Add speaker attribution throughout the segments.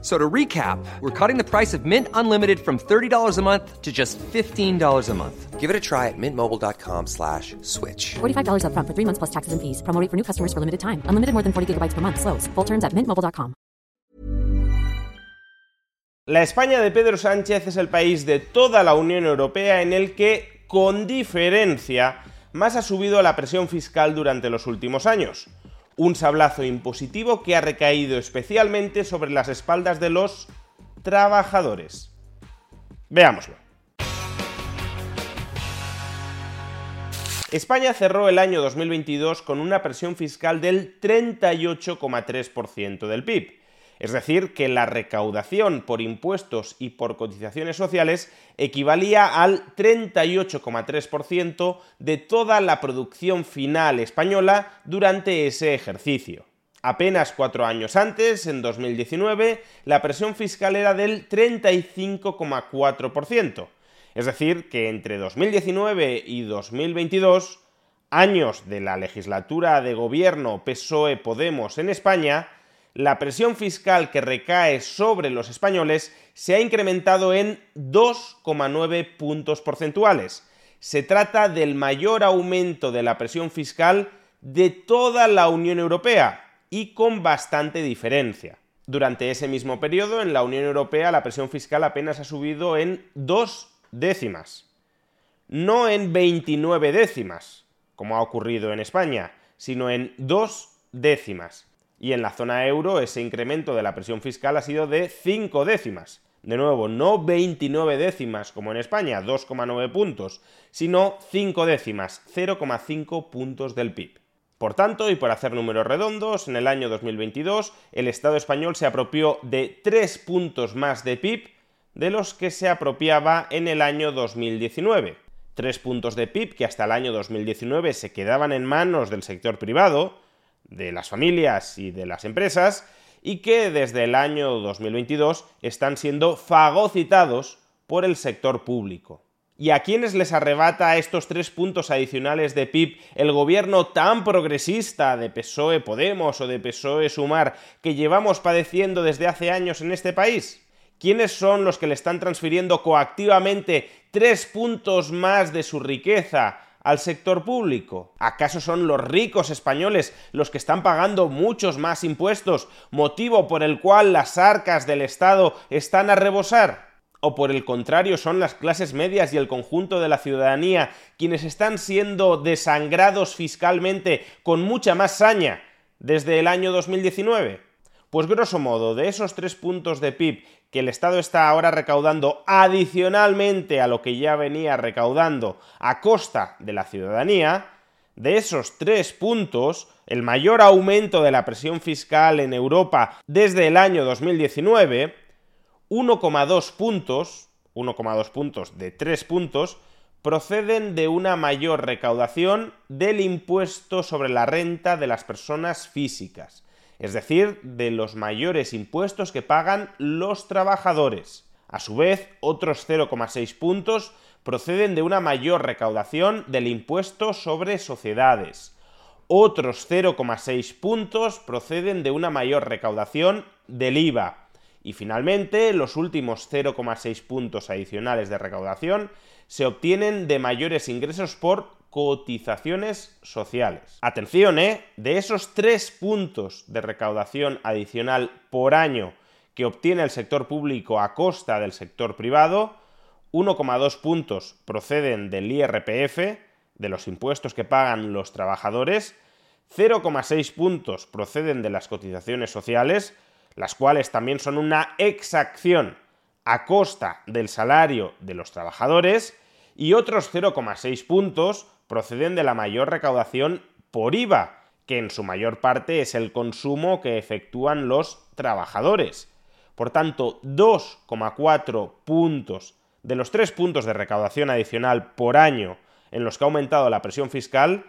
Speaker 1: So to recap, we're cutting the price of Mint Unlimited from $30 a month to just $15 a month.
Speaker 2: Give it a try at mintmobile.com slash switch.
Speaker 3: $45 upfront for three months plus taxes and fees. Promo rate for new customers for limited time. Unlimited more than 40 gigabytes per month. Slows. Full terms at mintmobile.com.
Speaker 4: La España de Pedro Sánchez es el país de toda la Unión Europea en el que, con diferencia, más ha subido la presión fiscal durante los últimos años. Un sablazo impositivo que ha recaído especialmente sobre las espaldas de los trabajadores. Veámoslo. España cerró el año 2022 con una presión fiscal del 38,3% del PIB. Es decir, que la recaudación por impuestos y por cotizaciones sociales equivalía al 38,3% de toda la producción final española durante ese ejercicio. Apenas cuatro años antes, en 2019, la presión fiscal era del 35,4%. Es decir, que entre 2019 y 2022, años de la legislatura de gobierno PSOE-Podemos en España, la presión fiscal que recae sobre los españoles se ha incrementado en 2,9 puntos porcentuales. Se trata del mayor aumento de la presión fiscal de toda la Unión Europea y con bastante diferencia. Durante ese mismo periodo, en la Unión Europea la presión fiscal apenas ha subido en dos décimas, no en 29 décimas, como ha ocurrido en España, sino en dos décimas. Y en la zona euro ese incremento de la presión fiscal ha sido de 5 décimas. De nuevo, no 29 décimas como en España, 2,9 puntos, sino 5 décimas, 0,5 puntos del PIB. Por tanto, y por hacer números redondos, en el año 2022 el Estado español se apropió de 3 puntos más de PIB de los que se apropiaba en el año 2019. 3 puntos de PIB que hasta el año 2019 se quedaban en manos del sector privado, de las familias y de las empresas y que desde el año 2022 están siendo fagocitados por el sector público. ¿Y a quiénes les arrebata estos tres puntos adicionales de PIB el gobierno tan progresista de PSOE Podemos o de PSOE Sumar que llevamos padeciendo desde hace años en este país? ¿Quiénes son los que le están transfiriendo coactivamente tres puntos más de su riqueza al sector público? ¿Acaso son los ricos españoles los que están pagando muchos más impuestos, motivo por el cual las arcas del Estado están a rebosar? ¿O por el contrario son las clases medias y el conjunto de la ciudadanía quienes están siendo desangrados fiscalmente con mucha más saña desde el año 2019? Pues grosso modo, de esos tres puntos de PIB que el Estado está ahora recaudando adicionalmente a lo que ya venía recaudando a costa de la ciudadanía, de esos tres puntos, el mayor aumento de la presión fiscal en Europa desde el año 2019, 1,2 puntos, 1,2 puntos de 3 puntos, proceden de una mayor recaudación del impuesto sobre la renta de las personas físicas, es decir, de los mayores impuestos que pagan los trabajadores. A su vez, otros 0,6 puntos proceden de una mayor recaudación del impuesto sobre sociedades. Otros 0,6 puntos proceden de una mayor recaudación del IVA y finalmente, los últimos 0,6 puntos adicionales de recaudación se obtienen de mayores ingresos por cotizaciones sociales. Atención, ¿eh? De esos 3 puntos de recaudación adicional por año que obtiene el sector público a costa del sector privado, 1,2 puntos proceden del IRPF, de los impuestos que pagan los trabajadores, 0,6 puntos proceden de las cotizaciones sociales, las cuales también son una exacción a costa del salario de los trabajadores, y otros 0,6 puntos proceden de la mayor recaudación por IVA, que en su mayor parte es el consumo que efectúan los trabajadores. Por tanto, 2,4 puntos de los 3 puntos de recaudación adicional por año en los que ha aumentado la presión fiscal,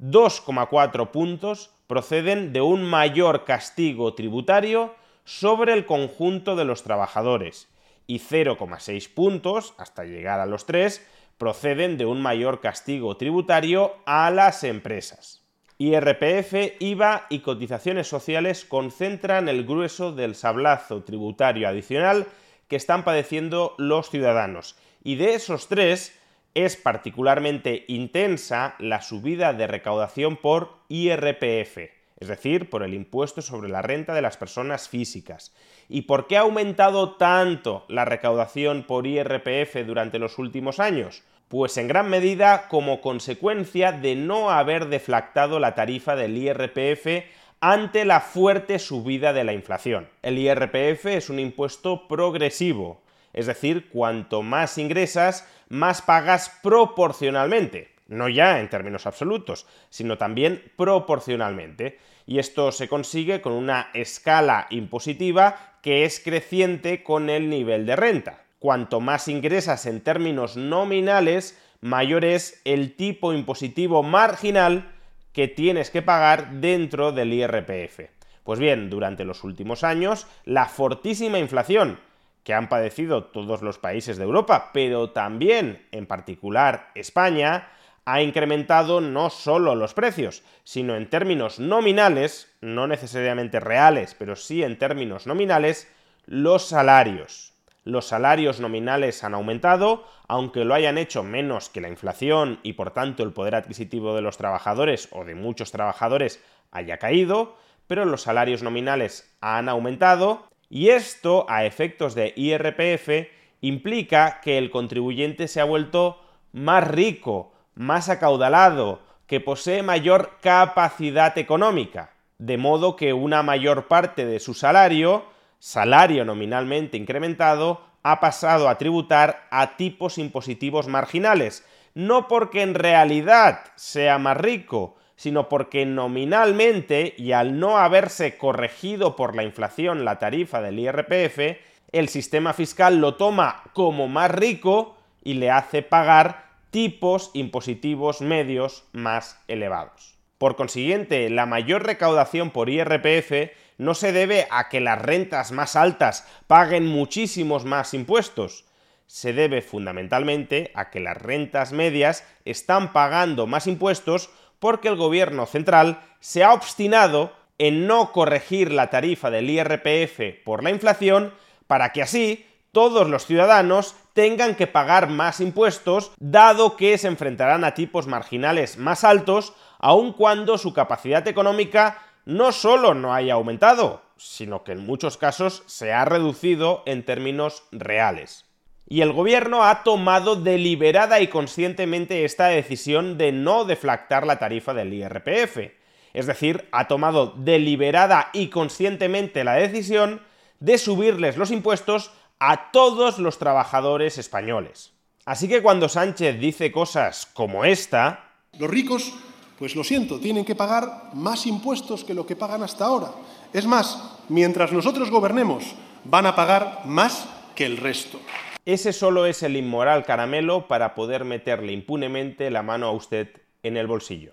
Speaker 4: 2,4 puntos proceden de un mayor castigo tributario sobre el conjunto de los trabajadores y 0,6 puntos, hasta llegar a los 3, proceden de un mayor castigo tributario a las empresas. IRPF, IVA y cotizaciones sociales concentran el grueso del sablazo tributario adicional que están padeciendo los ciudadanos. Y de esos tres, es particularmente intensa la subida de recaudación por IRPF, es decir, por el impuesto sobre la renta de las personas físicas. ¿Y por qué ha aumentado tanto la recaudación por IRPF durante los últimos años? Pues en gran medida como consecuencia de no haber deflactado la tarifa del IRPF ante la fuerte subida de la inflación. El IRPF es un impuesto progresivo, es decir, cuanto más ingresas, más pagas proporcionalmente, no ya en términos absolutos, sino también proporcionalmente. Y esto se consigue con una escala impositiva que es creciente con el nivel de renta cuanto más ingresas en términos nominales, mayor es el tipo impositivo marginal que tienes que pagar dentro del IRPF. Pues bien, durante los últimos años, la fortísima inflación que han padecido todos los países de Europa, pero también, en particular, España, ha incrementado no solo los precios, sino en términos nominales, no necesariamente reales, pero sí en términos nominales, los salarios. Los salarios nominales han aumentado, aunque lo hayan hecho menos que la inflación y por tanto el poder adquisitivo de los trabajadores o de muchos trabajadores haya caído, pero los salarios nominales han aumentado y esto, a efectos de IRPF, implica que el contribuyente se ha vuelto más rico, más acaudalado, que posee mayor capacidad económica, de modo que una mayor parte de su salario salario nominalmente incrementado ha pasado a tributar a tipos impositivos marginales, no porque en realidad sea más rico, sino porque nominalmente y al no haberse corregido por la inflación la tarifa del IRPF, el sistema fiscal lo toma como más rico y le hace pagar tipos impositivos medios más elevados. Por consiguiente, la mayor recaudación por IRPF no se debe a que las rentas más altas paguen muchísimos más impuestos, se debe fundamentalmente a que las rentas medias están pagando más impuestos porque el gobierno central se ha obstinado en no corregir la tarifa del IRPF por la inflación para que así todos los ciudadanos tengan que pagar más impuestos, dado que se enfrentarán a tipos marginales más altos, aun cuando su capacidad económica no solo no haya aumentado, sino que en muchos casos se ha reducido en términos reales. Y el gobierno ha tomado deliberada y conscientemente esta decisión de no deflactar la tarifa del IRPF. Es decir, ha tomado deliberada y conscientemente la decisión de subirles los impuestos a todos los trabajadores españoles. Así que cuando Sánchez dice cosas como esta...
Speaker 5: Los ricos pues lo siento, tienen que pagar más impuestos que lo que pagan hasta ahora. Es más, mientras nosotros gobernemos, van a pagar más que el resto.
Speaker 4: Ese solo es el inmoral caramelo para poder meterle impunemente la mano a usted en el bolsillo.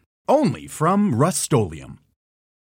Speaker 6: Only from Rust